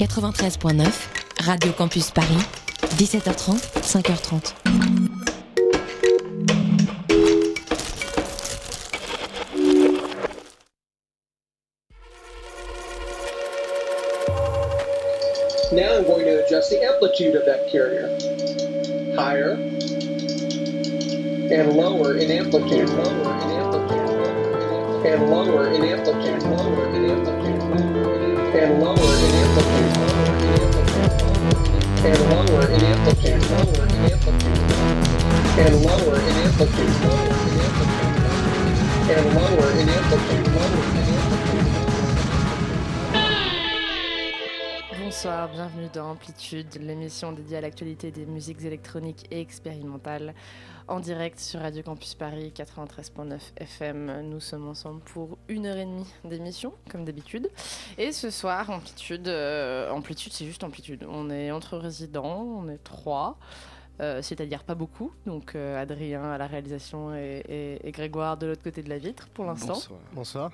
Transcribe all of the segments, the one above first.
93.9, Radio Campus Paris, 17h30, 5h30. Now I'm going to adjust the amplitude of that carrier. Higher. And lower in amplitude, lower in amplitude, lower in amplitude, and lower in amplitude, lower in amplitude, lower in amplitude, Bonsoir, bienvenue dans Amplitude, l'émission dédiée à l'actualité des musiques électroniques et expérimentales, en direct sur Radio Campus Paris 93.9 FM. Nous sommes ensemble pour une heure et demie d'émission, comme d'habitude. Et ce soir, Amplitude, euh, Amplitude c'est juste Amplitude. On est entre résidents, on est trois. euh, c'est-à-dire pas beaucoup, donc euh, Adrien à la réalisation et, et- et Grégoire de l'autre côté de la vitre pour l'instant. Bonsoir. Bonsoir.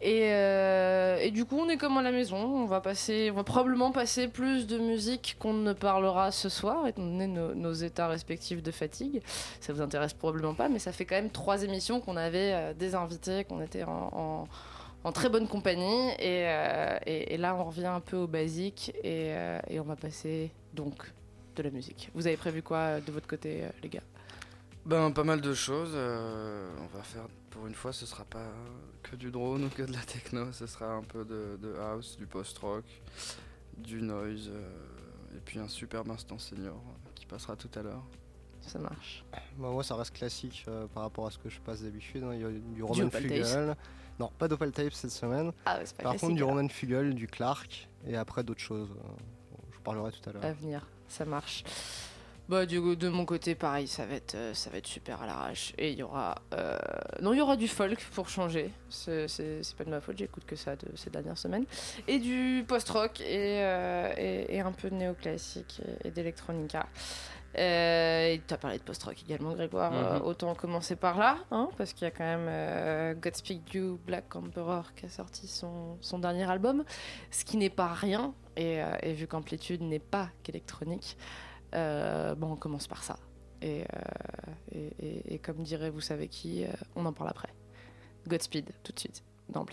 Et, euh, et du coup, on est comme à la maison. On va passer, on va probablement passer plus de musique qu'on ne parlera ce soir, étant donné nos, états respectifs de fatigue. Ça vous intéresse probablement pas, mais ça fait quand même trois émissions qu'on avait euh, des invités, qu'on était en, très bonne compagnie. Et, euh, et- et là, on revient un peu au basique et, on va passer donc de la musique. Vous avez prévu quoi de votre côté, les gars? Ben, pas mal de choses. on va faire, pour une fois, ce sera pas que du drone ou que de la techno. Ce sera un peu de, de house, du post-rock, du noise, euh, et puis un superbe instant senior euh, qui passera tout à l'heure. Ça marche. Bah, moi, ça reste classique euh, par rapport à ce que je passe d'habitude. hein. Il y a du Roman. Fugal. Non, pas d'Opal Tape cette semaine. Ah, ouais, c'est pas Par contre, du alors. Roman Fugal, du Clark et après d'autres choses. euh, Je vous parlerai tout à l'heure. à venir, ça marche. Bah, du, de mon côté, pareil, ça va être, euh, ça va être super à l'arrache. Et il y aura. euh, Non, il y aura du folk pour changer. C'est c'est- c'est pas de ma faute, j'écoute que ça de ces dernières semaines. Et du post-rock et, euh, et, et un peu de néoclassique et, et d'électronica. Euh, tu as parlé de post-rock également, Grégoire. Mhm. Autant commencer par là, hein, parce qu'il y a quand même Godspeed You, Black Emperor qui a sorti son, son dernier album, ce qui n'est pas rien. Et, et vu qu'Amplitude n'est pas qu'électronique, bon, on commence par ça. Et, euh, et, et- comme dirait vous savez qui, euh, on en parle après. Godspeed, tout de suite, dans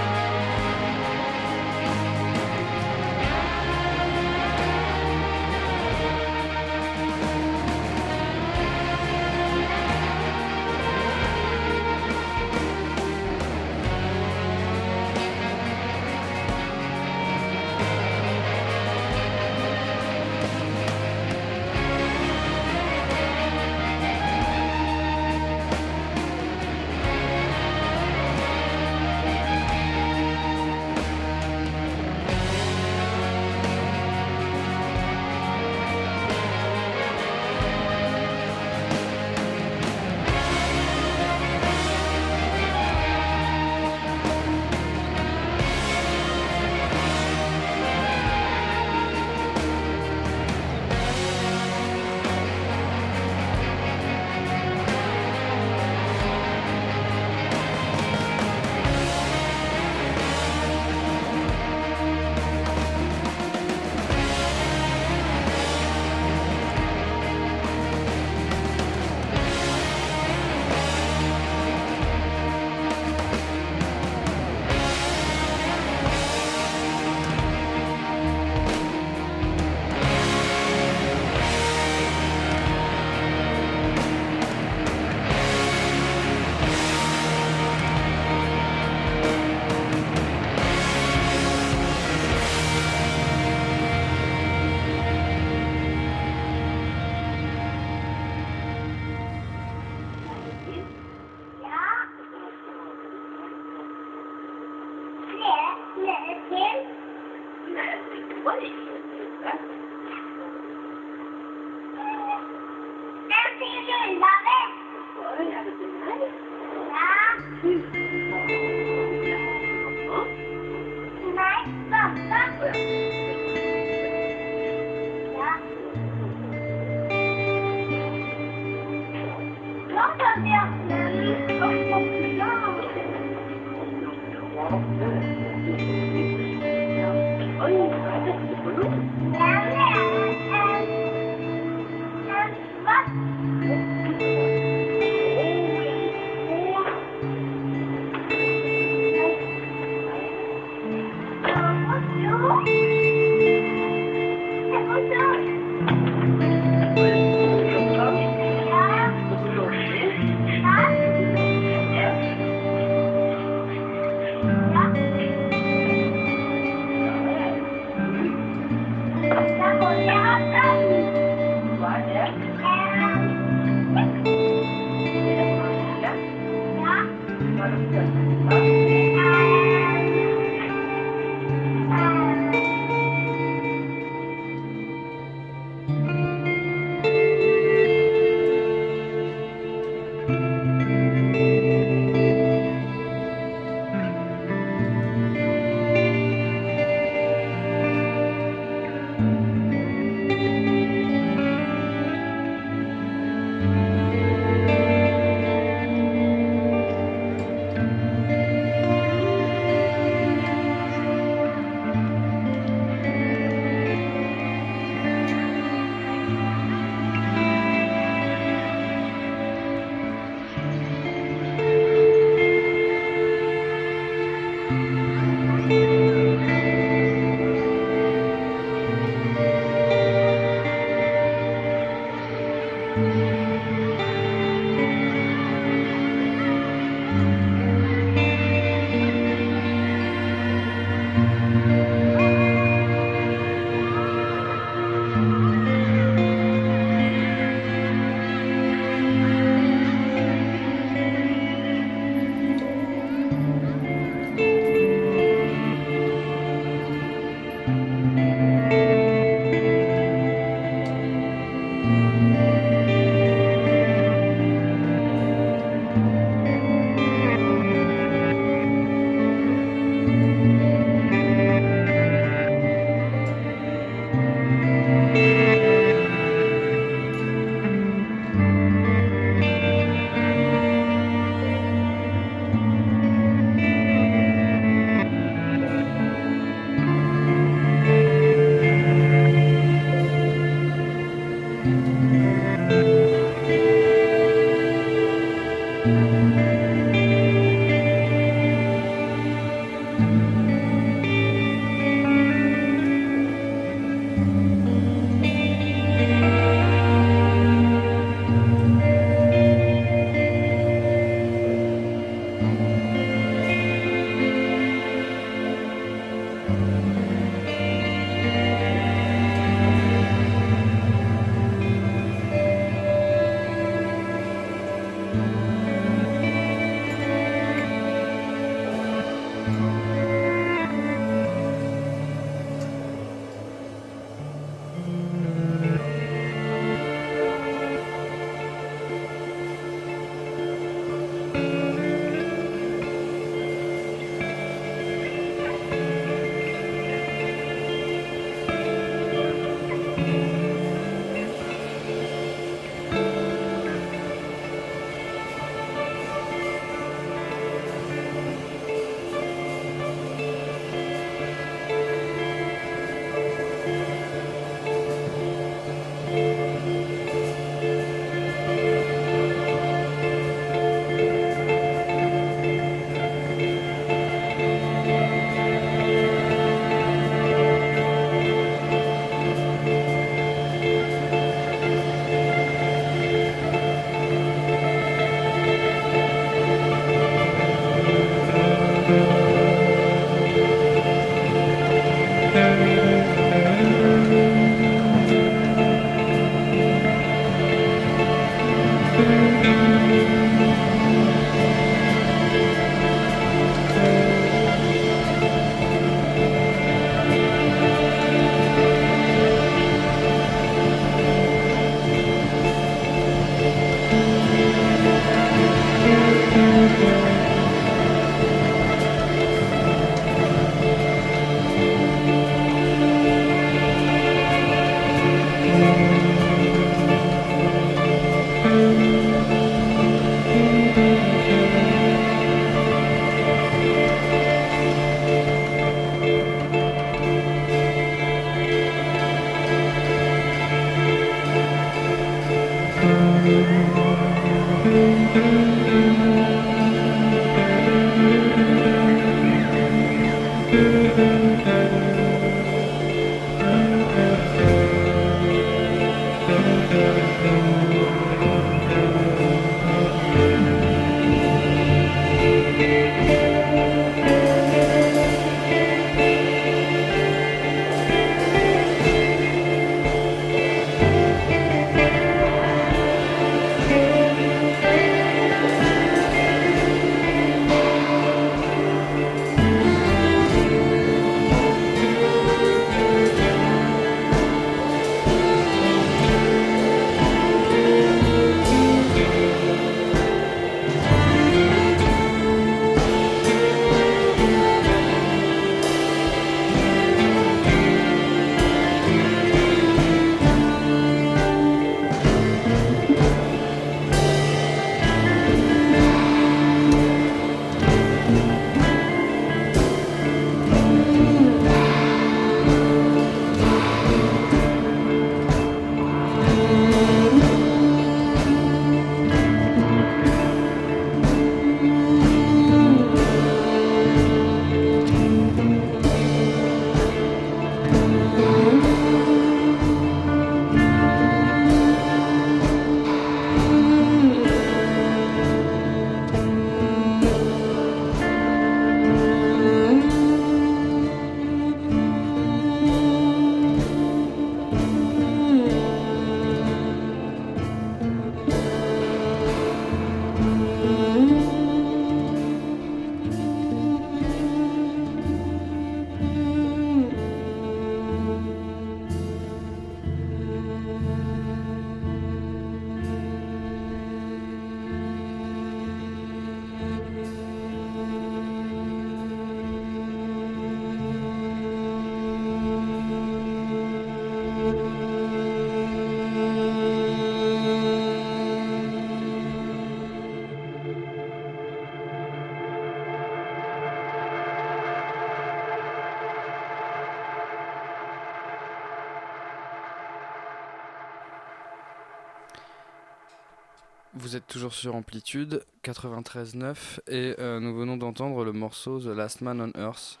Vous êtes toujours sur Amplitude 93.9 et euh, nous venons d'entendre le morceau The Last Man on Earth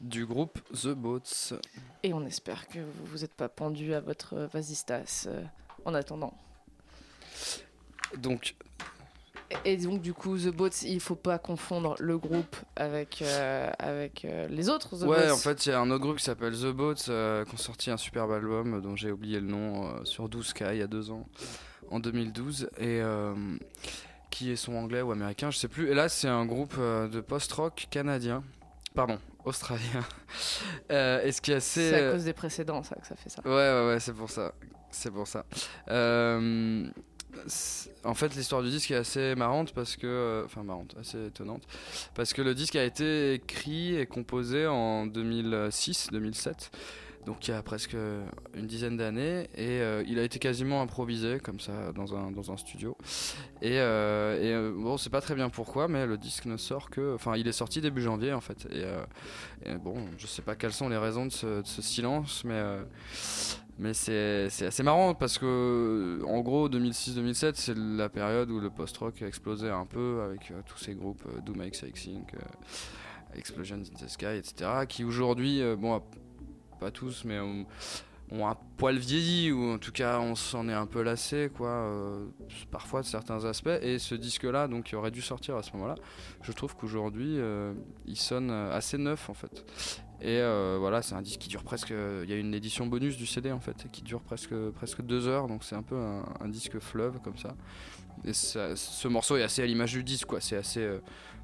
du groupe The Boats. Et on espère que vous n'êtes pas pendu à votre vasistas euh, en attendant. Donc, Et donc du coup, The Boats, il faut pas confondre le groupe avec, euh, avec les autres The ouais, Boats. en fait, il y a un autre groupe qui s'appelle The Boats qui ont sorti un superbe album dont j'ai oublié le nom sur 12K il y a deux ans, en 2012, et euh, qui est son anglais ou américain, je sais plus. Et là, c'est un groupe euh, de post-rock canadien, pardon, australien. Euh, et ce qui est assez. C'est à cause des précédents, ça, que ça fait ça. Ouais, ouais, ouais, c'est pour ça. C'est pour ça. Euh, en fait, l'histoire du disque est assez marrante parce que. euh, Enfin, marrante, assez étonnante. Parce que le disque a été écrit et composé en 2006-2007. Donc, il y a presque une dizaine d'années. Et euh, il a été quasiment improvisé, comme ça, dans un, dans un studio. Et, euh, et, euh, bon, c'est pas très bien pourquoi, mais le disque ne sort que. Enfin, il est sorti début janvier, en fait. Et, euh, bon, je sais pas quelles sont les raisons de ce, silence, mais. euh, mais c'est assez marrant parce que, en gros, 2006-2007, c'est la période où le post-rock a explosé un peu avec euh, tous ces groupes euh, Doom X Inc., euh, Explosions in the Sky, etc., qui aujourd'hui, euh, bon, pas tous, mais ont, ont un poil vieilli, ou en tout cas, on s'en est un peu lassé, quoi, euh, parfois de certains aspects. Et ce disque-là, donc, qui aurait dû sortir à ce moment-là, je trouve qu'aujourd'hui, euh, il sonne assez neuf, en fait. Et euh, voilà, c'est un disque qui dure presque. Il y a une édition bonus du CD en fait, qui dure presque, presque deux heures, donc c'est un peu un, un disque fleuve comme ça. Et ça- ce morceau est assez à l'image du disque, quoi. C'est assez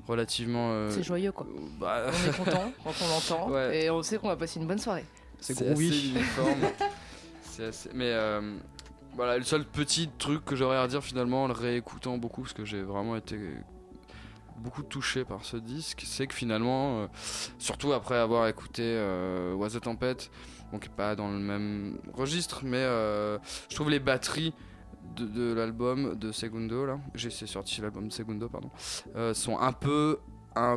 relativement. C'est joyeux, quoi. bah, On est content quand on l'entend Ouais. et on sait qu'on va passer une bonne soirée. C'est assez groovy. uniforme. C'est assez- Mais euh, voilà, le seul petit truc que j'aurais à dire finalement en le réécoutant beaucoup, parce que j'ai vraiment été beaucoup touché par ce disque, c'est que finalement, euh, surtout après avoir écouté euh, Was the Tempest, bon, qui est pas dans le même registre, mais euh, je trouve les batteries de, de l'album de Segundo, là, j'ai c'est sorti l'album de Segundo, pardon, euh, sont un peu un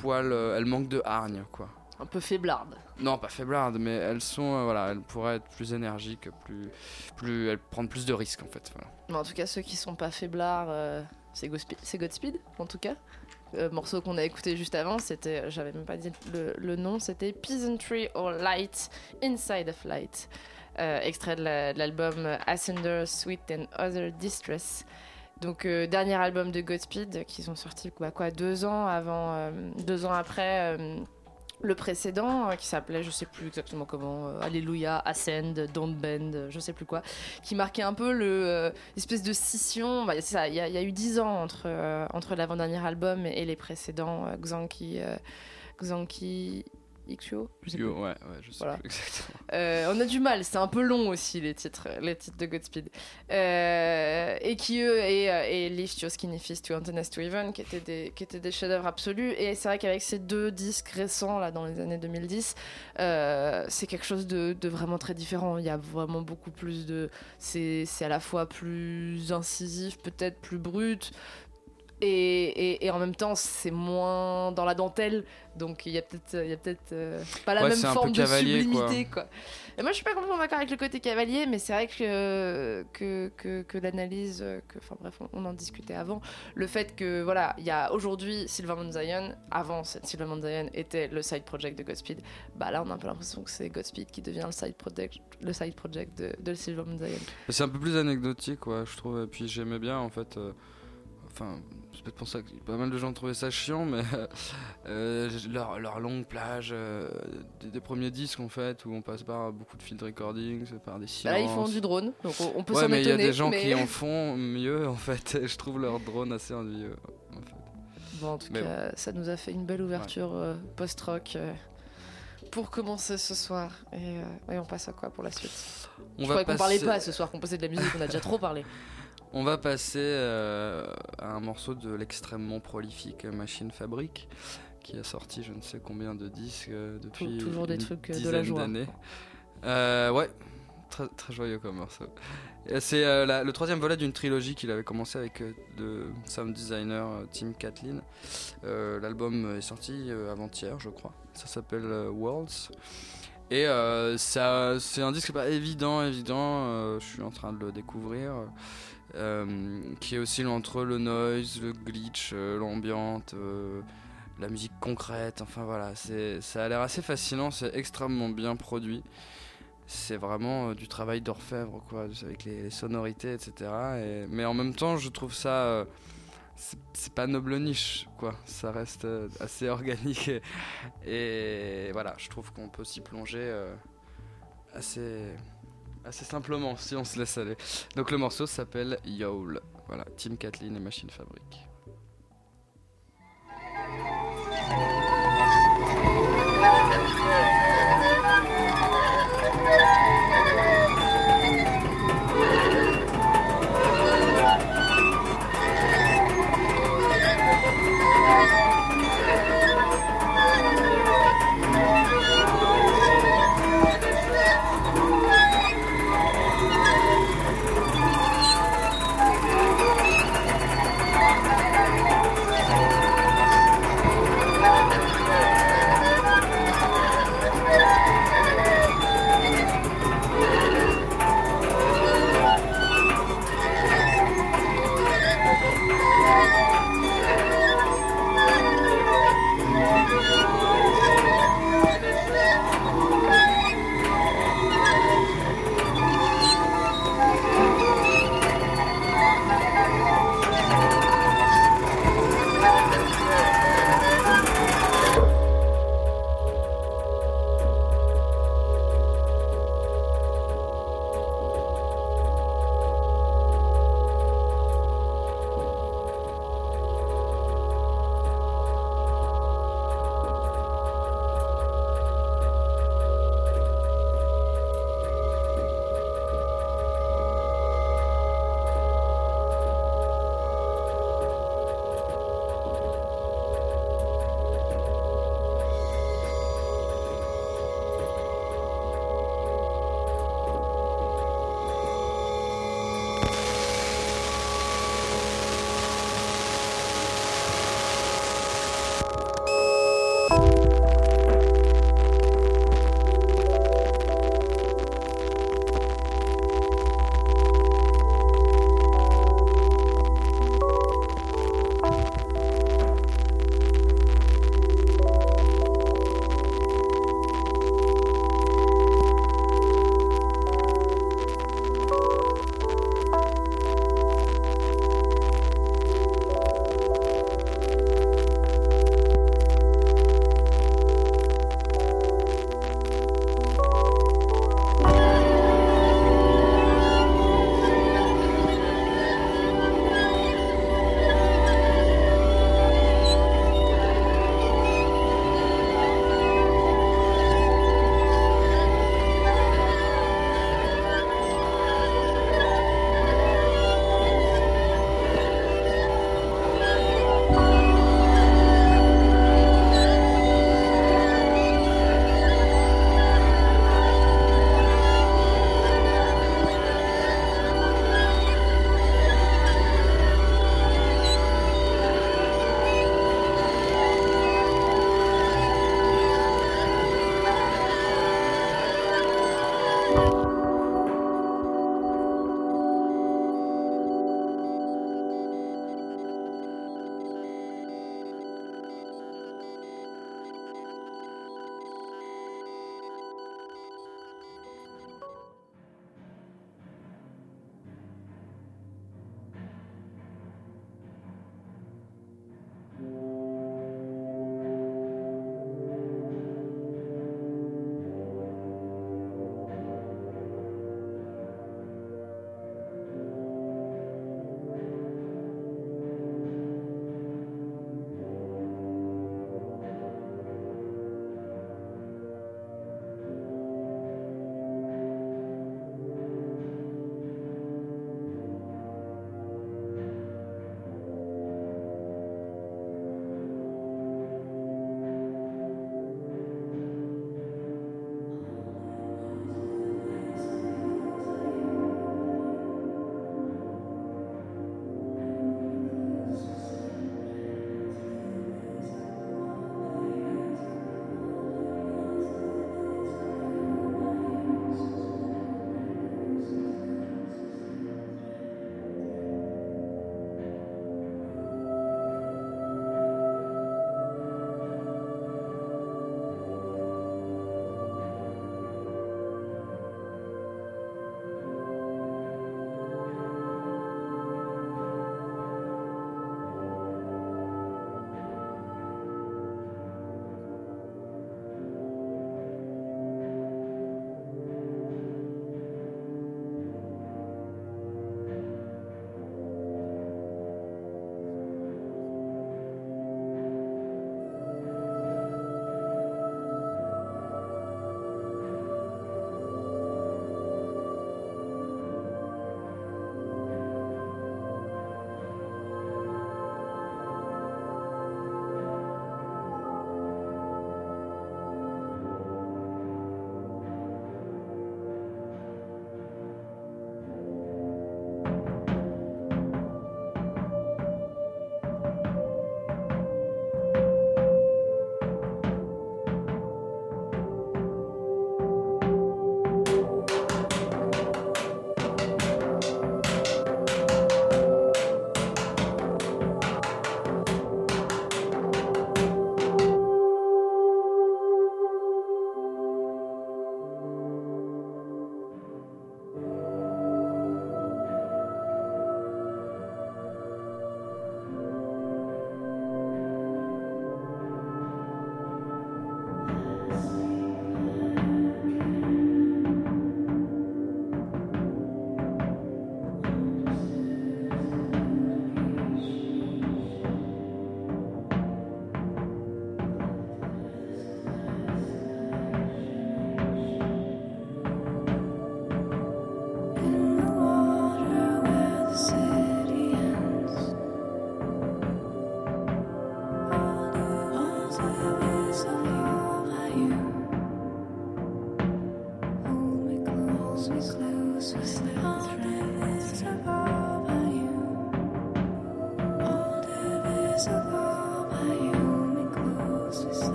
poil, euh, elles manquent de hargne, quoi. un peu faiblardes. Non, pas faiblardes, mais elles sont, euh, voilà, elles pourraient être plus énergiques, plus, plus, elles prennent plus de risques en fait. Voilà. En tout cas, ceux qui sont pas faiblards, euh, c'est Godspeed, en tout cas. Euh, morceau qu'on a écouté juste avant, c'était, j'avais même pas dit le, le nom, c'était Peasantry or Light, Inside of Light, euh, extrait de la- de l'album Ascender, Sweet and Other Distress. Donc euh, dernier album de Godspeed qu'ils ont sorti quoi, deux ans avant, euh, deux ans après euh, le précédent euh, qui s'appelait je sais plus exactement comment, euh, Alléluia, Ascend, Don't Bend, euh, je sais plus quoi, qui marquait un peu le espèce de scission. Bah, il y, a- il y a eu dix ans entre entre l'avant-dernier album et, les précédents, Xanki, Xanki Ixio, je sais plus. Ouais, ouais, je sais Voilà. plus exactement. Euh, on a du mal, c'est un peu long aussi les titres, les titres de Godspeed. Euh, et qui eux, et, euh, et Lift Your Skinny Fist to Antennas to Even, qui étaient des, qui étaient des chefs-d'œuvre absolus. Et c'est vrai qu'avec ces deux disques récents, là, dans les années 2010, euh, c'est quelque chose de, de vraiment très différent. Il y a vraiment beaucoup plus de. C'est c'est à la fois plus incisif, peut-être plus brut. Et, et, et en même temps, c'est moins dans la dentelle, donc il y a peut-être peut-être euh, pas la Ouais, même forme de sublimité, quoi. Et moi, je suis pas complètement d'accord avec le côté cavalier, mais c'est vrai que, que, que, que l'analyse, que, enfin bref, on, on en discutait avant, le fait que, voilà, il y a aujourd'hui Silverman Zion, avant Silverman Zion était le side project de Godspeed, bah là, on a un peu l'impression que c'est Godspeed qui devient le side project, le side project de, de Silverman Zion. Mais C'est un peu plus anecdotique, ouais, je trouve. Et puis j'aimais bien, en fait. euh, Enfin, peut-être pour ça que pas mal de gens trouvaient ça chiant, mais euh, leur, leur longue plage euh, des, des premiers disques, en fait, où on passe par beaucoup de field recordings, par des Bah silences. là, ils font du drone, donc on, peut ouais, s'en mais il y a des gens mais- qui en font mieux, en fait. et je trouve leur drone assez ennuyeux. En fait. Bon, en tout Mais cas, ça nous a fait une belle ouverture euh, post-rock pour commencer ce soir. Et, euh, et on passe à quoi pour la suite? On Je croyais qu'on parlait pas ce soir, qu'on posait de la musique, on a déjà trop parlé. On va passer euh, à un morceau de l'extrêmement prolifique Machine Fabrique qui a sorti je ne sais combien de disques euh, depuis toujours des trucs, euh, de la joie. Euh, ouais, très, très joyeux comme morceau. C'est le troisième volet d'une trilogie qu'il avait commencé avec le sound designer Tim Catlin. L'album est sorti avant-hier, je crois. Ça s'appelle Worlds. Et euh, c'est un disque pas évident, évident. euh, je suis en train de le découvrir. Euh, qui aussi entre le noise, le glitch, euh, l'ambiante, euh, la musique concrète. Enfin voilà, ça a l'air assez fascinant. C'est extrêmement bien produit. C'est vraiment du travail d'orfèvre, quoi, avec les, sonorités, etc. Et- mais en même temps, je trouve ça. c'est, pas noble niche, quoi. Ça reste assez organique. Et, voilà, je trouve qu'on peut s'y plonger assez, assez simplement si on se laisse aller. Donc le morceau s'appelle Yowl. Voilà, Tim Kathleen et Machine Fabrique.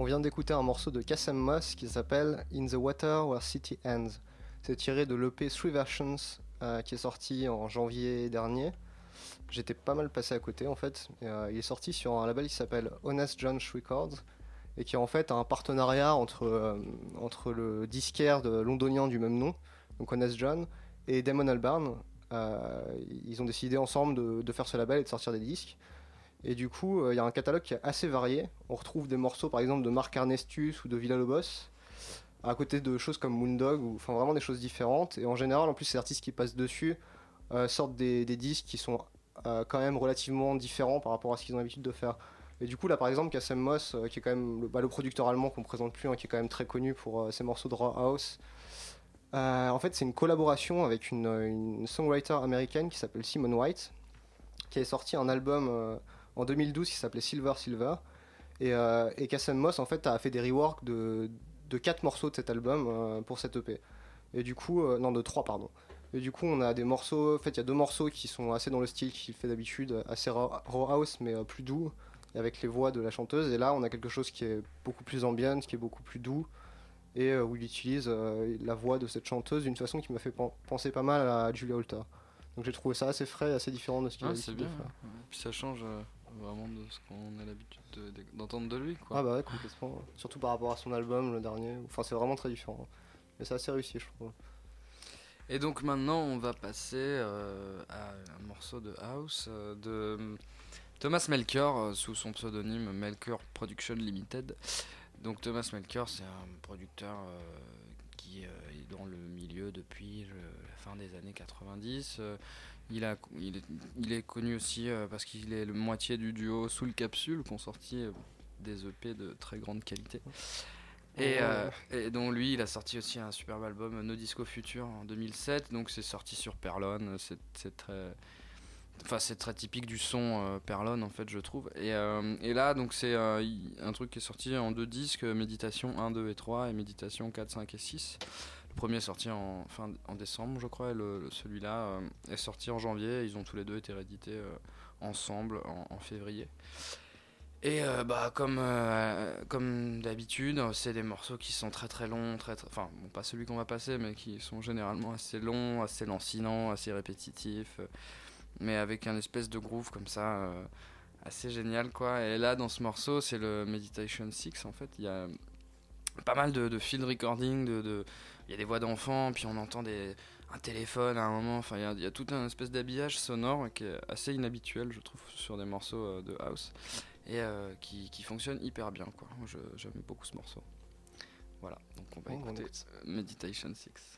On vient d'écouter un morceau de Kassem Moss qui s'appelle In the Water Where City Ends. C'est tiré de l'EP Three Versions euh, qui est sorti en janvier dernier. J'étais pas mal passé à côté en fait. Euh, il est sorti sur un label qui s'appelle Honest John's Records et qui est en fait un partenariat entre, euh, entre le disquaire de londonien du même nom, donc Honest John, et Damon Albarn. ils ont décidé ensemble de, faire ce label et de sortir des disques. Et du coup, il y a un catalogue qui est assez varié. On retrouve des morceaux par exemple de Marc Arnestus ou de Villa Lobos, à côté de choses comme Moondog, ou enfin vraiment des choses différentes. Et en général, en plus, ces artistes qui passent dessus euh, sortent des, disques qui sont euh, quand même relativement différents par rapport à ce qu'ils ont l'habitude de faire. Et du coup, là par exemple, Kassem Moss, euh, qui est quand même le, bah, le producteur allemand qu'on présente plus, hein, qui est quand même très connu pour ses morceaux de raw house. en fait, c'est une collaboration avec une, une, songwriter américaine qui s'appelle Simone White, qui a sorti un album en 2012 qui s'appelait Silver Silver. Et, euh, et Kassem Moss en fait a fait des reworks de, de 4 morceaux de cet album euh, pour cette EP. Et du coup, euh, non de 3 pardon. Et du coup on a des morceaux, en fait il y a deux morceaux qui sont assez dans le style qu'il fait d'habitude, assez raw, house mais plus doux, avec les voix de la chanteuse. Et là on a quelque chose qui est beaucoup plus ambiant, qui est beaucoup plus doux, et où il utilise la voix de cette chanteuse d'une façon qui m'a fait penser pas mal à Julia Holter. Donc j'ai trouvé ça assez frais, assez différent de ce qu'il ah, a l'habitude de faire. Puis ça change vraiment de ce qu'on a l'habitude d'entendre de, de, lui. Quoi. Ah bah ouais, complètement. Surtout par rapport à son album, le dernier. Enfin, c'est vraiment très différent. Mais c'est assez réussi, je trouve. Et donc maintenant, on va passer euh, à un morceau de house euh, de Thomas Melker euh, sous son pseudonyme Melker Production Limited. Donc Thomas Melker, c'est un producteur euh, qui est dans le milieu depuis la fin des années 90. Il, a, il, est, il est connu aussi euh, parce qu'il est le moitié du duo Soul Capsule qui ont sorti euh, des EP de très grande qualité. Et, euh, et, donc lui, il a sorti aussi un superbe album No Disco Future en 2007. Donc c'est sorti sur Perlon. C'est très, enfin c'est très typique du son euh, Perlon en fait, je trouve. Et, euh, et là, donc c'est un truc qui est sorti en deux disques, Méditation 1, 2 et 3 et Méditation 4, 5 et 6. Le premier est sorti en, fin, en décembre, je crois, et celui-là est sorti en janvier. Ils ont tous les deux été réédités ensemble en, février. Et euh, bah comme euh, comme d'habitude, c'est des morceaux qui sont très très longs, très, enfin pas celui qu'on va passer, mais qui sont généralement assez longs, assez lancinants, assez répétitifs, euh, mais avec un espèce de groove comme ça, assez génial quoi. Et là dans ce morceau, c'est le Meditation 6 en fait. Il y a pas mal de, de field recording, de il y a des voix d'enfants, puis on entend des, un téléphone à un moment. Enfin, il y, y, a tout un espèce d'habillage sonore qui est assez inhabituel, je trouve, sur des morceaux de house et euh, qui, qui, fonctionne hyper bien. quoi. J'aime beaucoup ce morceau. Voilà, donc on va oh, écouter Meditation 6.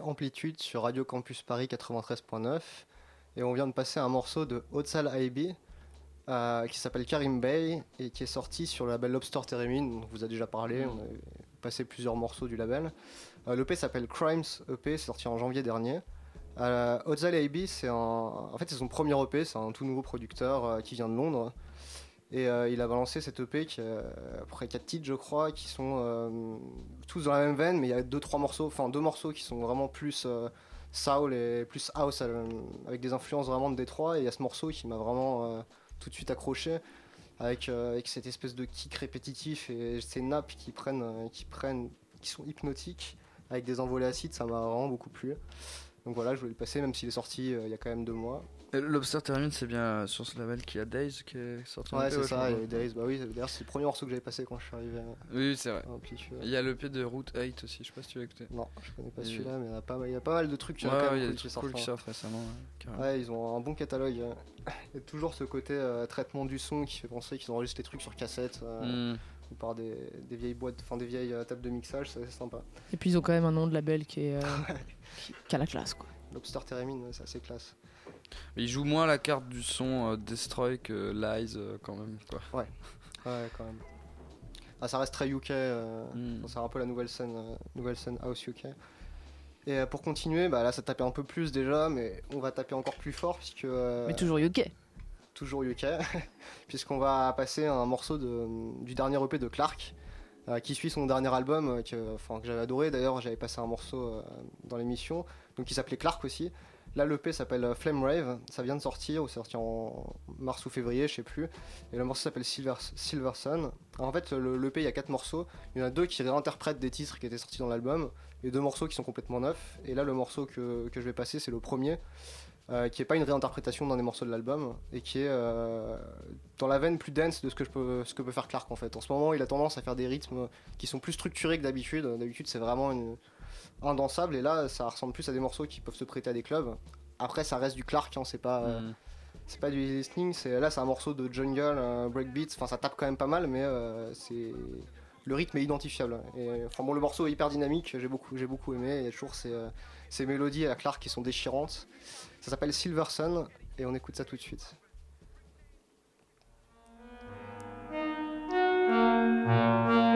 Amplitude sur Radio Campus Paris 93.9 et on vient de passer un morceau de Otsal Aibi euh, qui s'appelle Karim Bey et qui est sorti sur le label Lobster Theremin. On vous a déjà parlé, on a passé plusieurs morceaux du label. Euh, L'EP s'appelle Crimes EP, c'est sorti en janvier dernier. Euh, Otsal Aibi, c'est en fait c'est son premier EP, c'est un tout nouveau producteur euh, qui vient de Londres. Et euh, il a balancé cette EP qui a après 4 titres, je crois, qui sont euh, tous dans la même veine, mais il y a deux trois morceaux, enfin deux morceaux qui sont vraiment plus euh, soul et plus house, euh, avec des influences vraiment de Détroit. Et il y a ce morceau qui m'a vraiment euh, tout de suite accroché, avec, euh, avec cette espèce de kick répétitif et ces nappes qui prennent, euh, qui prennent, qui sont hypnotiques, avec des envolées acides, ça m'a vraiment beaucoup plu. Donc voilà, je voulais le passer, même s'il est sorti euh, il y a quand même deux mois. Et Lobster Termine, c'est bien sur ce label qu'il y a Days qui est sorti. en Ouais, c'est ça, il y a eu Days, bah oui, d'ailleurs c'est le premier morceau que j'avais passé quand je suis arrivé à- Oui, c'est vrai. Il y a l'EP de Route 8 aussi, je sais pas si tu l'as écouté. Non, je connais pas celui-là, mais il y, a pas, mal- il y a pas mal de trucs Ouais, euh, quand ouais, même il y a cool des qui qui hein. sortent récemment. ouais, ils ont un bon catalogue. euh. Il y a toujours ce côté euh, traitement du son qui fait penser qu'ils enregistrent les trucs sur cassette euh, Hmm. ou par des, des vieilles boîtes, enfin des vieilles euh, tables de mixage, c'est sympa. Et puis ils ont quand même un nom de label qui est. euh, qui, qui a la classe, quoi. Lobster Theremin, c'est assez classe. Il joue moins la carte du son euh, Destroy que Lies euh, quand même. Quoi. Ouais, quand même. Ah, ça reste très UK, euh, Hmm. c'est un peu la nouvelle scène, euh, nouvelle scène house UK. Et euh, pour continuer, bah là ça tapait un peu plus déjà, mais on va taper encore plus fort puisque. euh, Mais toujours UK. toujours UK, puisqu'on va passer un morceau de, du dernier EP de Clark, euh, qui suit son dernier album, euh, que, j'avais adoré. D'ailleurs, j'avais passé un morceau euh, dans l'émission, donc qui s'appelait Clark aussi. Là, l'EP s'appelle euh, Flame Rave, ça vient de sortir, ou c'est sorti en mars ou février, je sais plus. Et le morceau s'appelle Silver, Sun. En fait, le- l'EP, il y a quatre morceaux. Il y en a deux qui réinterprètent des titres qui étaient sortis dans l'album, et deux morceaux qui sont complètement neufs. Et là, le morceau que, je vais passer, c'est le premier, euh, qui est pas une réinterprétation d'un des morceaux de l'album et qui est euh, dans la veine plus dense de ce que, ce que peut faire Clark en fait. En ce moment, il a tendance à faire des rythmes qui sont plus structurés que d'habitude. D'habitude, c'est vraiment une, un dansable et là, ça ressemble plus à des morceaux qui peuvent se prêter à des clubs. Après, ça reste du Clark, hein, c'est pas, euh, Hmm. c'est pas du easy listening. C'est là, c'est un morceau de jungle, euh, breakbeat. Enfin, ça tape quand même pas mal, mais euh, c'est le rythme est identifiable. Et enfin bon, le morceau est hyper dynamique. J'ai beaucoup, j'ai beaucoup aimé. Il y a toujours ces, euh, ces mélodies à Clark qui sont déchirantes. Ça s'appelle Silver Sun et on écoute ça tout de suite.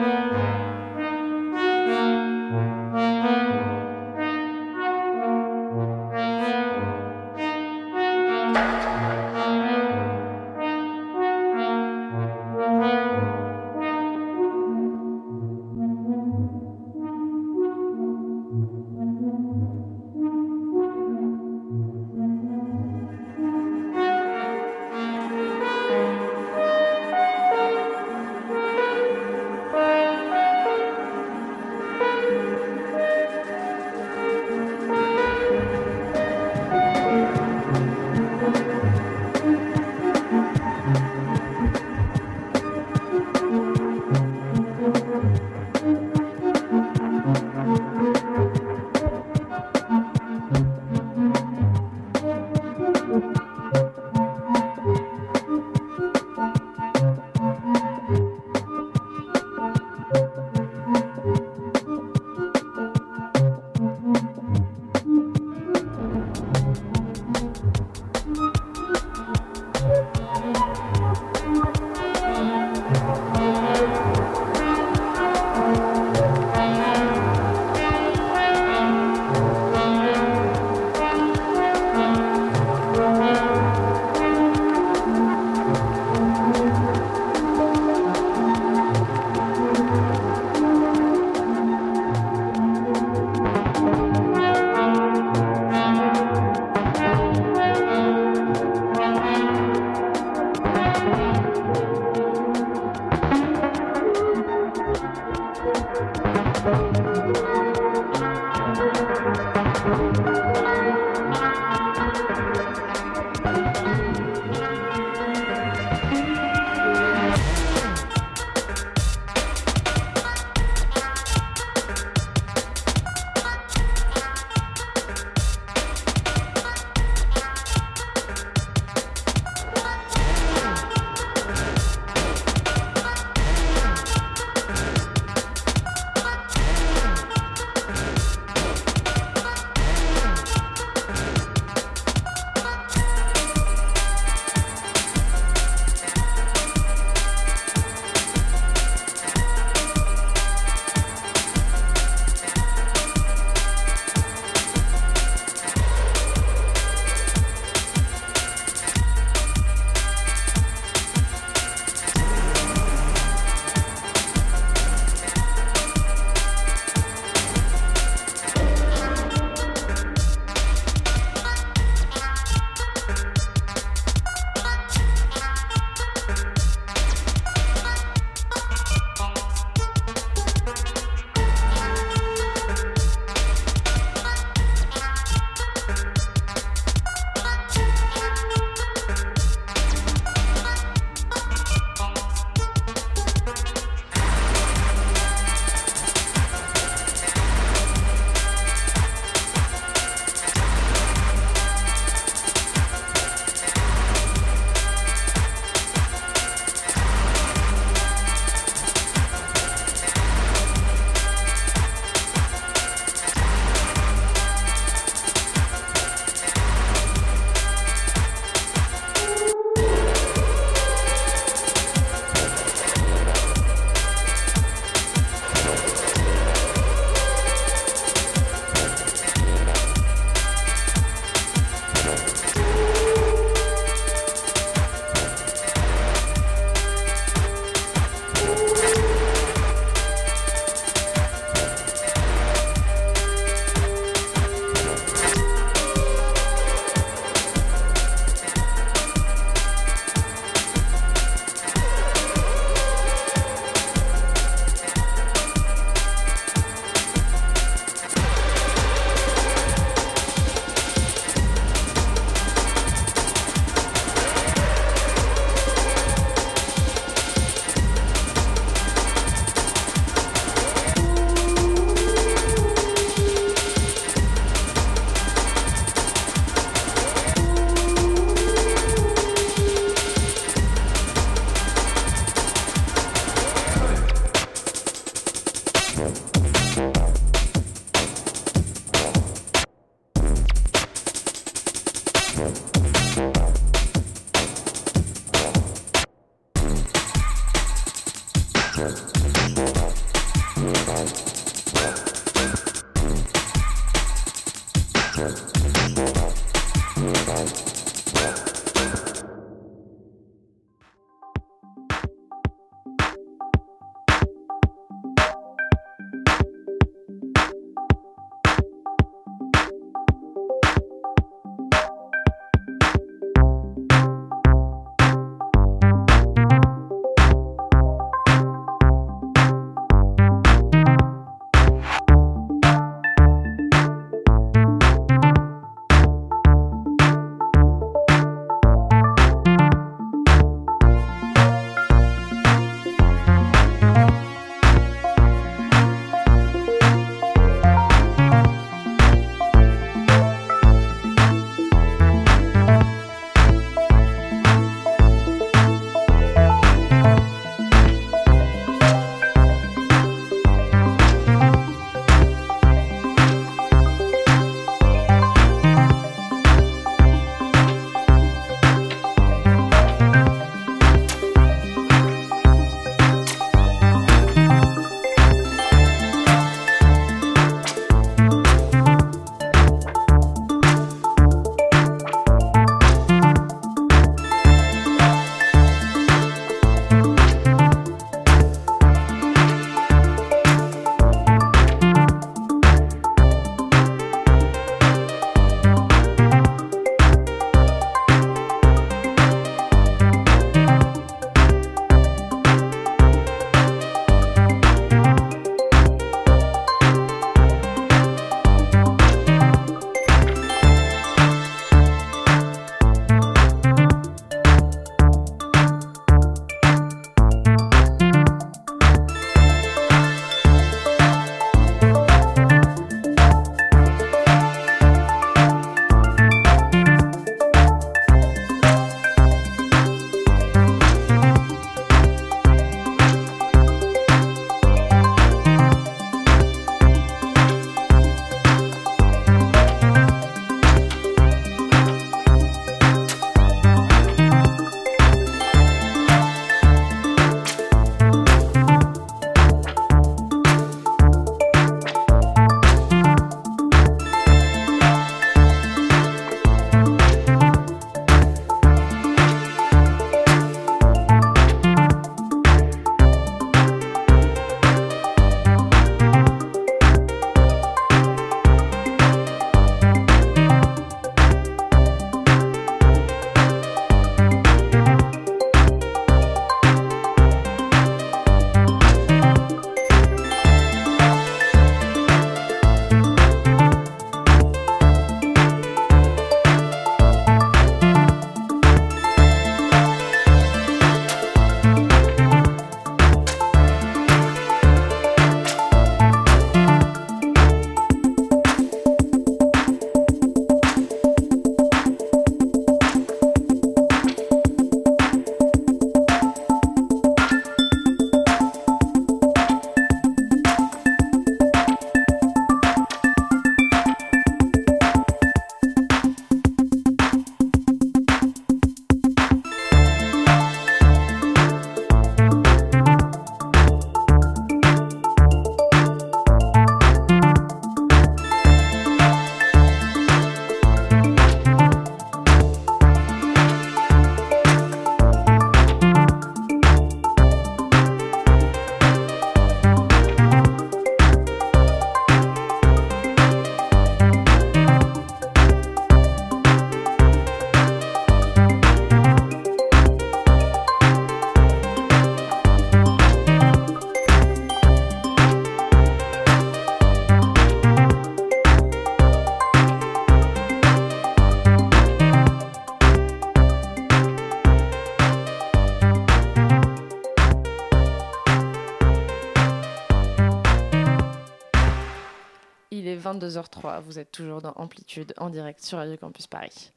22h03, vous êtes toujours dans Amplitude en direct sur Radio Campus Paris.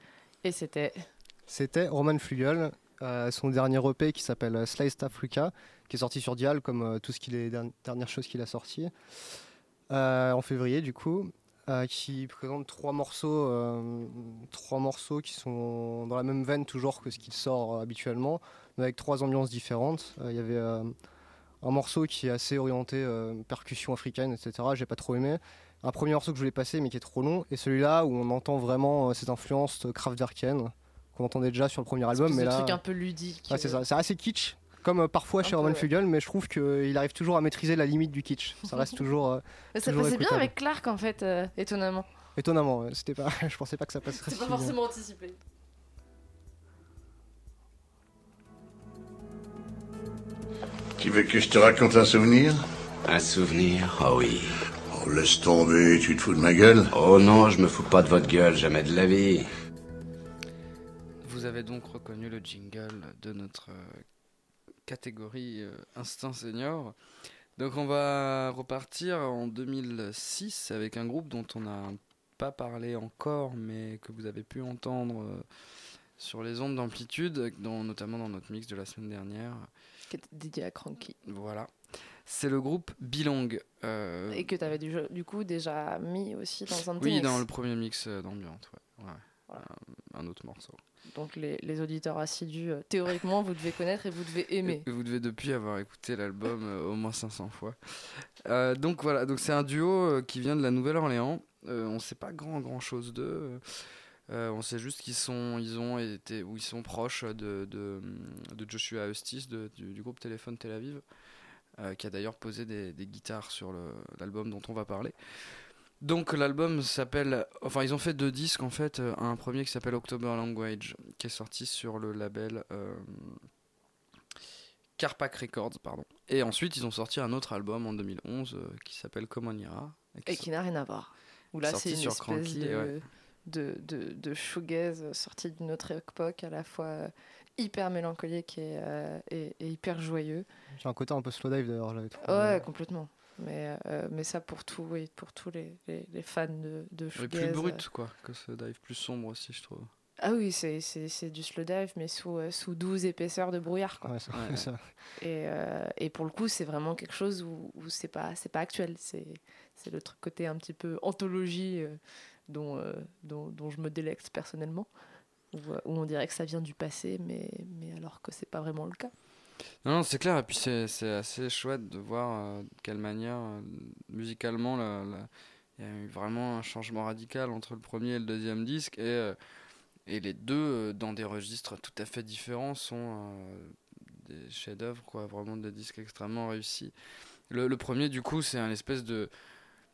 Et c'était C'était Roman Flugel euh, son dernier EP qui s'appelle Sliced Africa, qui est sorti sur Dial, comme euh, tout ce qu'il est derni- dernière chose qu'il a sorti euh, en février du coup, qui présente trois morceaux, trois morceaux qui sont dans la même veine toujours que ce qu'il sort habituellement, mais avec trois ambiances différentes. Il y avait un morceau qui est assez orienté percussion africaine, etc. J'ai pas trop aimé. Un premier morceau que je voulais passer, mais qui est trop long, et celui-là où on entend vraiment euh, cette influence de Kraftwerken qu'on entendait déjà sur le premier album, de là, truc un peu ludique. ouais, c'est euh, ça, c'est assez kitsch. Comme euh, parfois Un chez peu, Roman ouais. Fugel, mais je trouve qu'il arrive toujours à maîtriser la limite du kitsch. Ça reste toujours euh, Mais ça toujours passait bien avec Clark en fait, euh, étonnamment. étonnamment. C'était pas, je pensais pas que ça passerait. C'est pas bien. forcément anticipé. Tu veux que je te raconte un souvenir? Un souvenir Oh oui. Oh, laisse tomber, tu te fous de ma gueule Oh non, je me fous pas de votre gueule, jamais de la vie. Vous avez donc reconnu le jingle de notre euh, catégorie euh, Instinct Senior. Donc on va repartir en 2006 avec un groupe dont on n'a pas parlé encore, mais que vous avez pu entendre euh, sur les ondes d'amplitude, notamment dans notre mix de la semaine dernière. Dédié à Cranky. Voilà. C'est le groupe Bilong. euh, Et que tu avais du, du coup déjà mis aussi dans un de oui, mix. dans le premier mix euh, d'ambiance. Ouais. Ouais. Voilà. Un, un autre morceau. Donc les, les auditeurs assidus, euh, théoriquement, vous devez connaître et vous devez aimer. Et Vous devez depuis avoir écouté l'album euh, au moins 500 fois. Donc voilà, donc c'est un duo qui vient de la Nouvelle-Orléans. On sait pas grand grand chose d'eux. Euh, on sait juste qu'ils sont, ils ont été, ou ils sont proches de, de, de Joshua Eustis de- du, du groupe Téléphone Tel Aviv, qui a d'ailleurs posé des, des guitares sur l'album dont on va parler. Donc l'album s'appelle, enfin ils ont fait deux disques en fait, euh, un premier qui s'appelle October Language, qui est sorti sur le label euh, Carpac Records, pardon. Et ensuite ils ont sorti un autre album en 2011 euh, qui s'appelle Common Ira. Et qui n'a rien à voir. Où là, c'est une sur espèce Cranky, de, ouais. de, de, de shoegaze sorti d'une autre époque, à la fois euh, hyper mélancolique et, euh, et, et hyper joyeux. J'ai un côté un peu slow dive d'ailleurs. Ouais, complètement. Mais, euh, mais ça pour tout, oui, pour tous les, les, les fans de, de shoegaze. plus euh, brut quoi, que ce dive plus sombre aussi je trouve. Ah oui, c'est, c'est, c'est du slow dive, mais sous, euh, sous 12 épaisseurs de brouillard. Quoi. Ouais, c'est Ouais. ça. Et, euh, et pour le coup, c'est vraiment quelque chose où, où c'est pas c'est pas actuel. C'est c'est le truc côté un petit peu anthologie euh, dont, euh, dont, dont je me délecte personnellement. Où, euh, on dirait que ça vient du passé, mais, mais alors que c'est pas vraiment le cas. Non, c'est clair, et puis c'est assez chouette de voir euh, de quelle manière, euh, musicalement, il y a eu vraiment un changement radical entre le premier et le deuxième disque, et, et les deux, dans des registres tout à fait différents, sont des chefs-d'œuvre, vraiment des disques extrêmement réussis. Le, le premier, du coup, c'est un espèce de,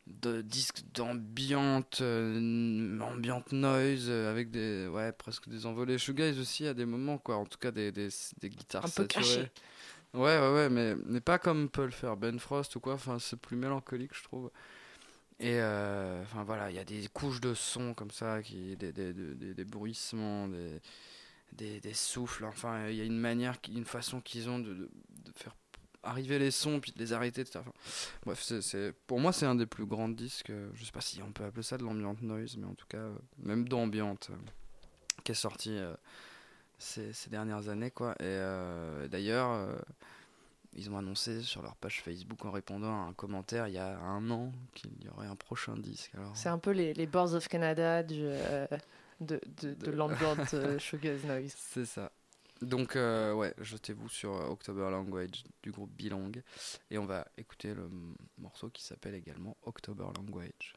de disque d'ambiante, euh, ambiante noise, euh, avec des, ouais, presque des envolées shoegaze aussi à des moments, quoi, en tout cas des, des, des guitares Un peu saturées. caché. Ouais, ouais, ouais, mais, mais pas comme peut le faire Ben Frost ou quoi, enfin, c'est plus mélancolique, je trouve. Et euh, enfin voilà, il y a des couches de son comme ça, qui, des, des, des, bruissements, des, des, des souffles, enfin, il y a une manière, une façon qu'ils ont de, de, de faire arriver les sons, puis de les arrêter, etc. Enfin, bref, c'est, pour moi, c'est un des plus grands disques, euh, je sais pas si on peut appeler ça de l'ambient noise, mais en tout cas, euh, même d'ambiante, euh, qui est sorti ces, ces dernières années, quoi. Et d'ailleurs, ils ont annoncé sur leur page Facebook en répondant à un commentaire il y a un an qu'il y aurait un prochain disque. Alors, C'est un peu les, les Boards of Canada du, euh, de, de, de shoegaze noise. c'est ça. Donc, euh, ouais, jetez-vous sur euh, October Language du groupe Bilong. Et on va écouter le morceau qui s'appelle également October Language.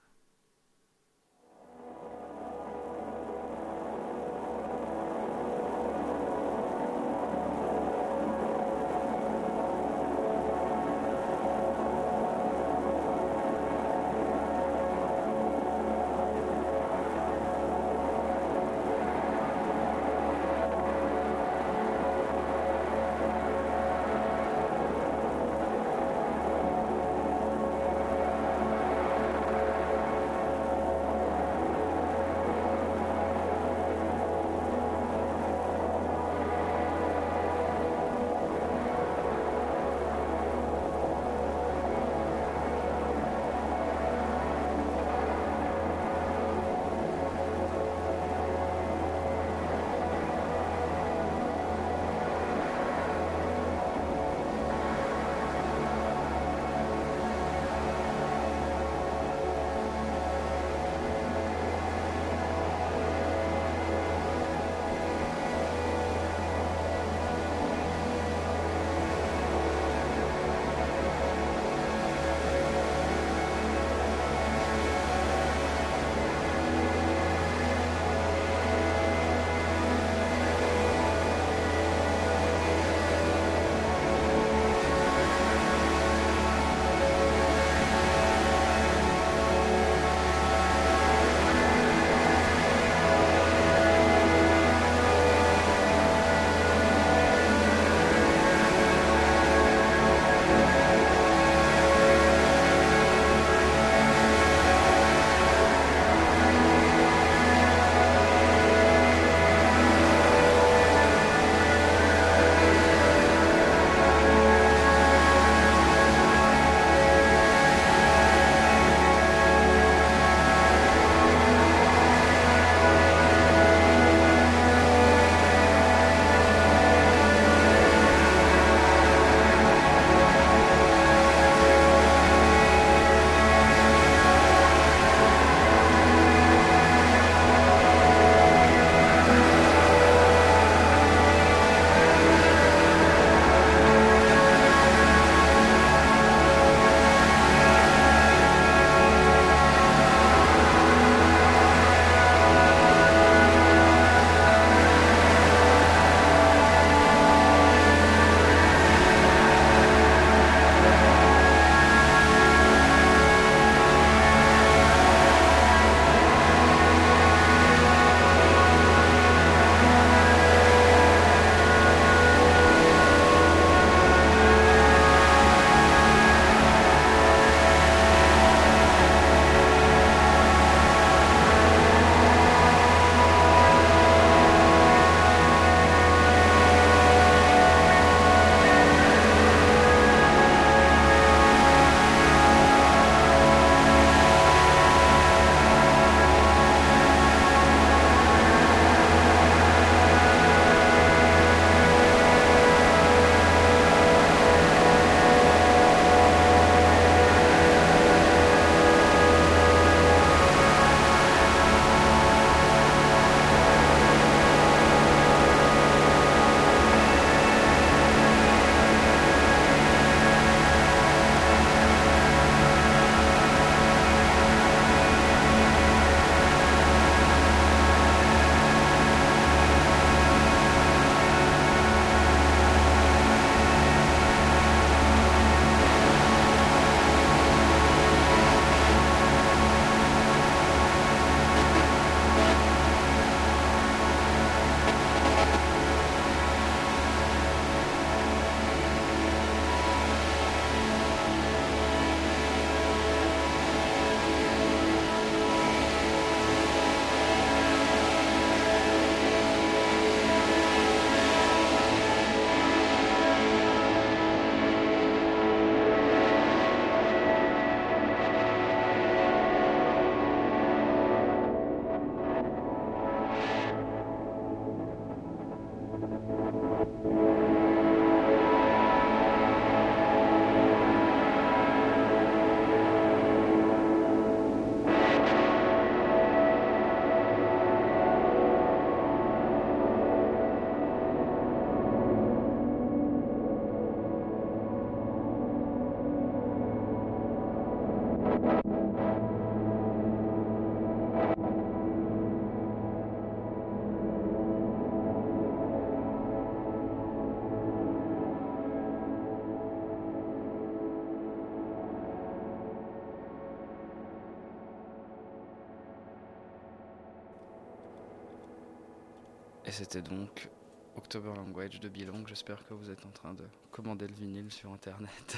C'était donc October Language de Bilong. J'espère que vous êtes en train de commander le vinyle sur internet.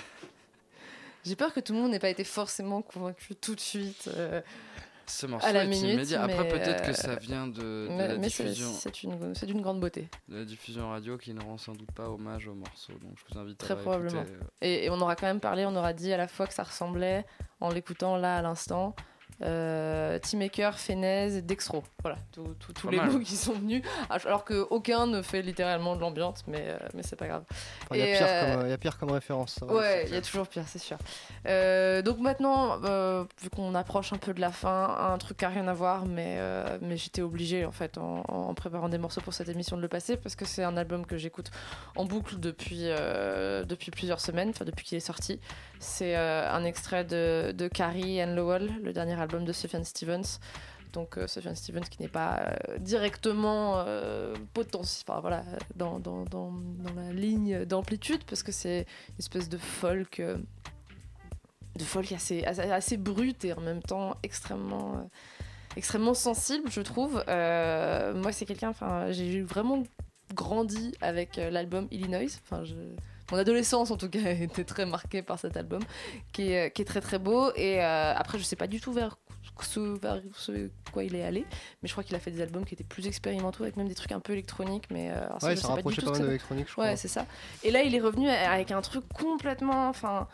J'ai peur que tout le monde n'ait pas été forcément convaincu tout de suite. euh, Ce morceau à la est minute, immédiat. Après, peut-être euh, que ça vient de, de mais la mais diffusion. c'est une- c'est d'une grande beauté. de la diffusion radio qui ne rend sans doute pas hommage au morceau. Donc je vous invite Très à probablement. euh, Et, et on aura quand même parlé, on aura dit à la fois que ça ressemblait, en l'écoutant là à l'instant, euh, Teamaker, Fenez et Dextro. Voilà, tous- les mal. mots qui sont venus. Alors qu'aucun ne fait littéralement de l'ambiance, mais, euh, mais c'est pas grave. Enfin, Il y, a euh, y a pire comme référence. ça va, Ouais, il y a toujours pire, c'est sûr. Euh, donc maintenant, euh, vu qu'on approche un peu de la fin, un truc qui n'a rien à voir, mais, euh, mais j'étais obligée en fait en, en préparant des morceaux pour cette émission de le passer parce que c'est un album que j'écoute en boucle depuis, euh, depuis plusieurs semaines, enfin depuis qu'il est sorti. C'est euh, un extrait de, Carrie and Lowell, le dernier album de Sufjan Stevens. Donc euh, Sufjan Stevens qui n'est pas euh, directement potentiel, enfin voilà, dans, dans, dans, dans la ligne d'amplitude parce que c'est une espèce de folk, de folk assez, assez, et en même temps extrêmement, extrêmement sensible, je trouve. Moi, c'est quelqu'un, enfin, j'ai vraiment grandi avec l'album Illinois. Mon adolescence, en tout cas, a été très marquée par cet album, qui est, qui est très très beau. Et euh, après, je sais pas du tout vers ce, vers ce quoi il est allé, mais je crois qu'il a fait des albums qui étaient plus expérimentaux, avec même des trucs un peu électroniques. Mais euh, alors ça, Ouais, je ça sais pas du rapprochait tout pas ce mal que de ça- l'électronique, je crois. Ouais, c'est ça. Et là, il est revenu avec un truc complètement, enfin,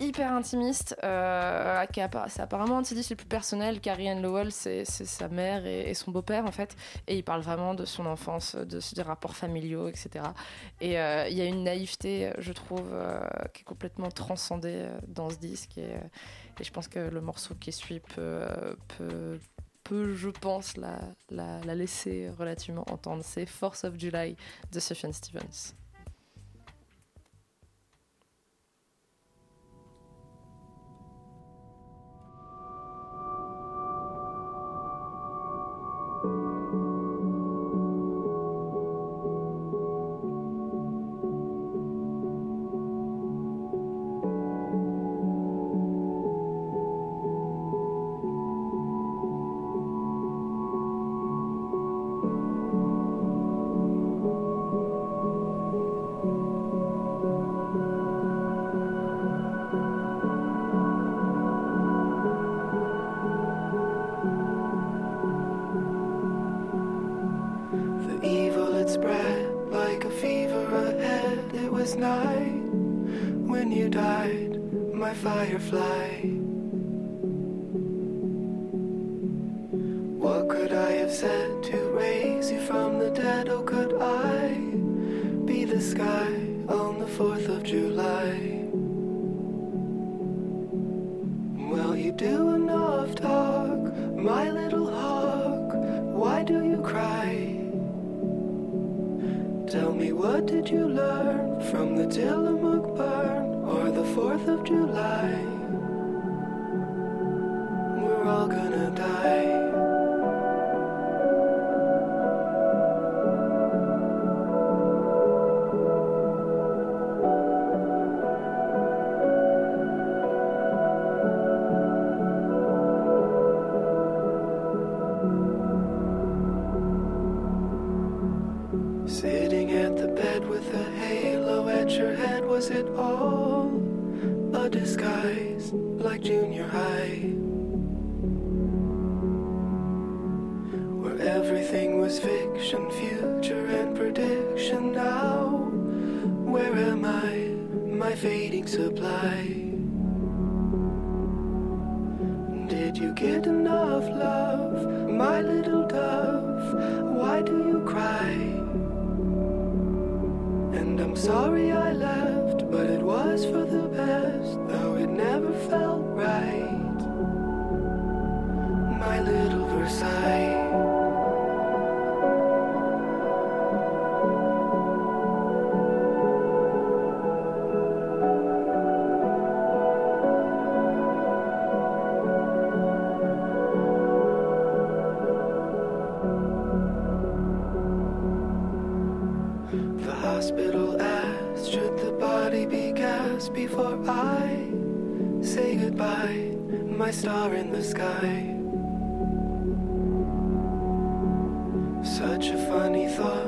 hyper intimiste. Euh, c'est apparemment un disques les plus personnels. Carrie Ann Lowell, c'est sa mère et, son beau-père, en fait. Et il parle vraiment de son enfance, de rapports familiaux, etc. Et euh, il y a une naïveté, je trouve, euh, qui est complètement transcendée dans ce disque. Et, je pense que le morceau qui suit peut, peut, peut, je pense, la, la, la laisser relativement entendre. C'est Force of July de Sufjan Stevens. Hospital asked, should the body be cast before I say goodbye, my star in the sky? Such a funny thought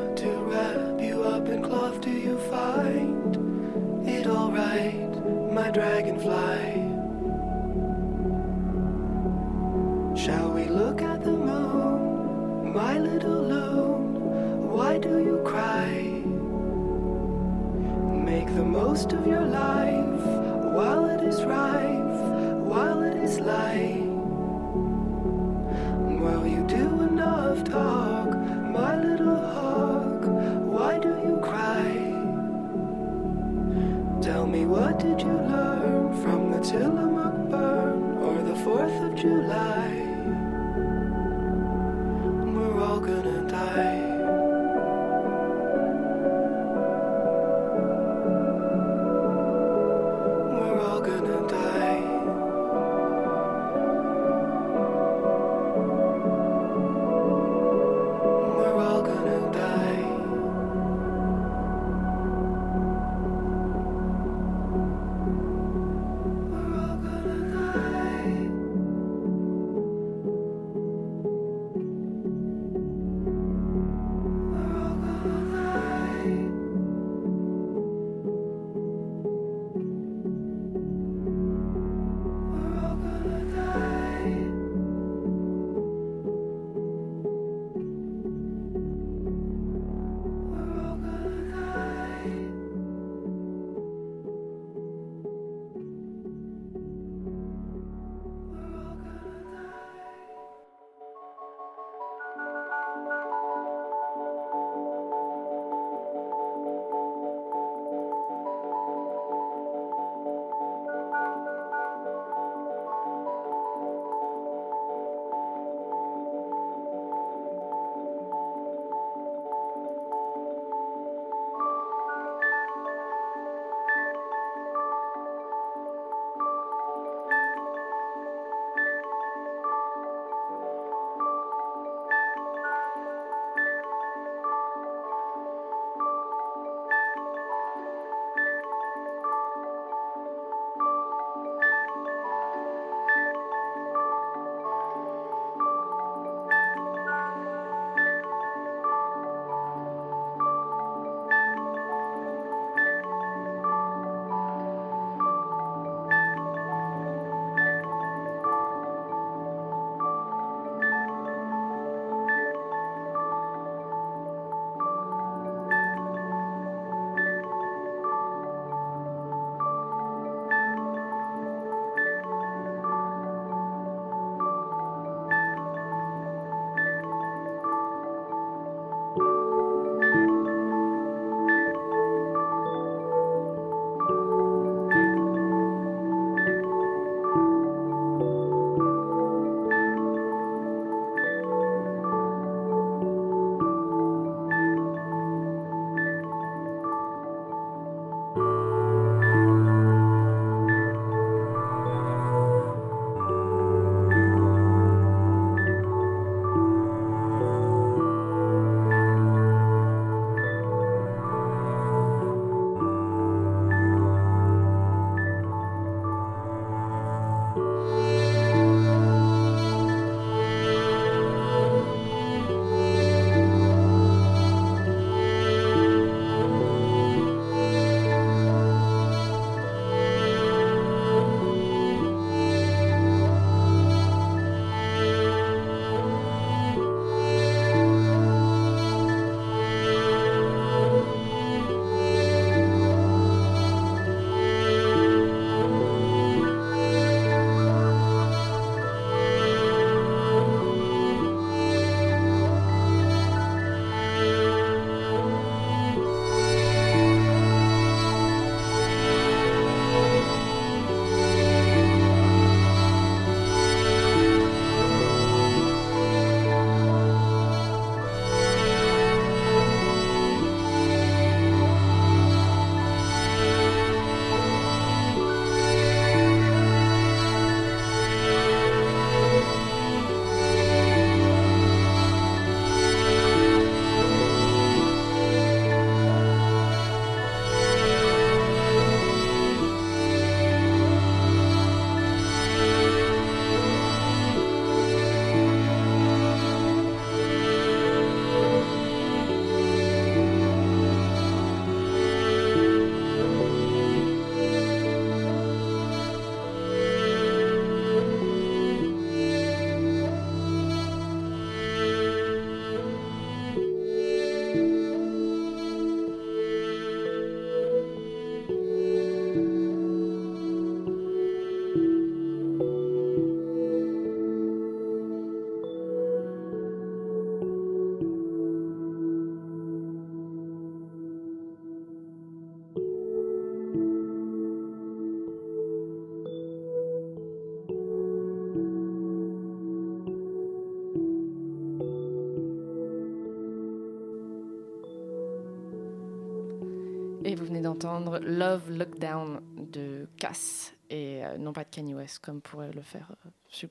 Love Lockdown de Cass et euh, non pas de Kanye West comme pourrait le faire euh,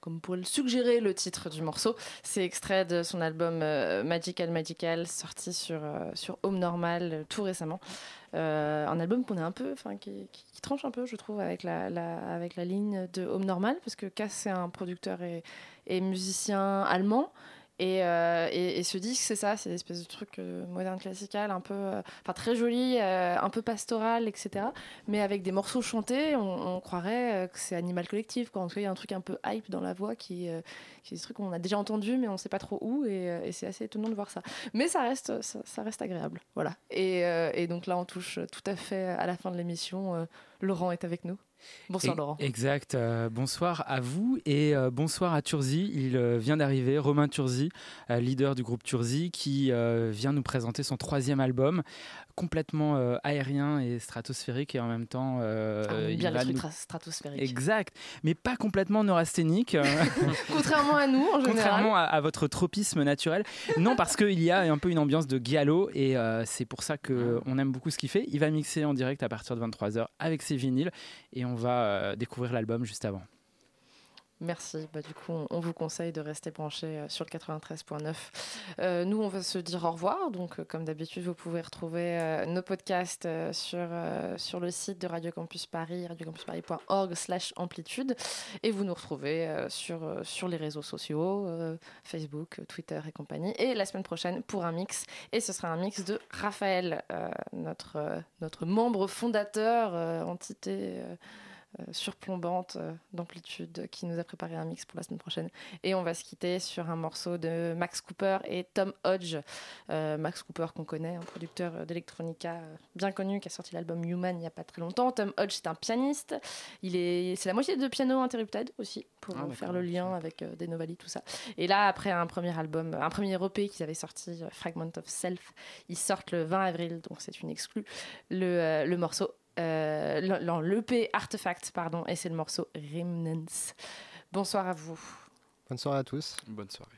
comme, pourrait le suggérer le titre du morceau. C'est extrait de son album euh, Magical Magical sorti sur sur Home Normal tout récemment. Un album qu'on est un peu, enfin qui, tranche un peu, je trouve, avec la, avec la ligne de Home Normal parce que Cass c'est un producteur et musicien allemand. Et, euh, et, et ce disque, c'est ça, c'est l'espèce de truc euh, moderne classical, un peu, euh, enfin très joli, un peu pastoral, etc. Mais avec des morceaux chantés, on, croirait que c'est Animal Collective. Quoi. En tout cas, il y a un truc un peu hype dans la voix qui, qui est des trucs qu'on a déjà entendu, mais on sait pas trop où. Et, c'est assez étonnant de voir ça. Mais ça reste, ça, reste agréable. Voilà. Et, donc là, on touche tout à fait à la fin de l'émission. Laurent est avec nous. Bonsoir Et- Laurent. Exact. euh, bonsoir à vous et euh, bonsoir à Turzi. Il euh, vient d'arriver, Romain Turzi, leader du groupe Turzi, qui vient nous présenter son troisième album, complètement euh, aérien et stratosphérique et en même temps. euh, Ah, bien nous- tra- stratosphériques. Exact, mais pas complètement neurasthénique. euh, Contrairement à nous, en général. Contrairement à, à votre tropisme naturel. Non, parce qu'il y a un peu une ambiance de giallo et euh, c'est pour ça que on aime beaucoup ce qu'il fait. Il va mixer en direct à partir de 23h avec ses vinyles et on va découvrir l'album juste avant. Merci. Bah, du coup, on, vous conseille de rester branché euh, sur le 93.9. Euh, nous, on va se dire au revoir. Donc, euh, comme d'habitude, vous pouvez retrouver nos podcasts sur, sur le site de Radio Campus Paris, radiocampusparis.org slash amplitude. Et vous nous retrouvez sur, sur les réseaux sociaux, Facebook, Twitter et compagnie. Et la semaine prochaine, pour un mix. Et ce sera un mix de Raphaël, notre, notre membre fondateur, entité... euh, surplombante euh, d'amplitude qui nous a préparé un mix pour la semaine prochaine. Et on va se quitter sur un morceau de Max Cooper et Tom Hodge. Euh, Max Cooper qu'on connaît, un producteur d'electronica bien connu qui a sorti l'album Human il n'y a pas très longtemps. Tom Hodge c'est un pianiste. Il est, c'est la moitié de piano interrupted aussi pour Ah, faire le lien avec euh, des Novali tout ça. Et là après un premier album, un premier EP qu'ils avaient sorti, Fragment of Self, ils sortent le 20 avril donc c'est une exclue. Le, euh, le morceau euh, l'EP Artefact, pardon, et c'est le morceau Remnants. Bonsoir à vous. Bonne soirée à tous. Bonne soirée.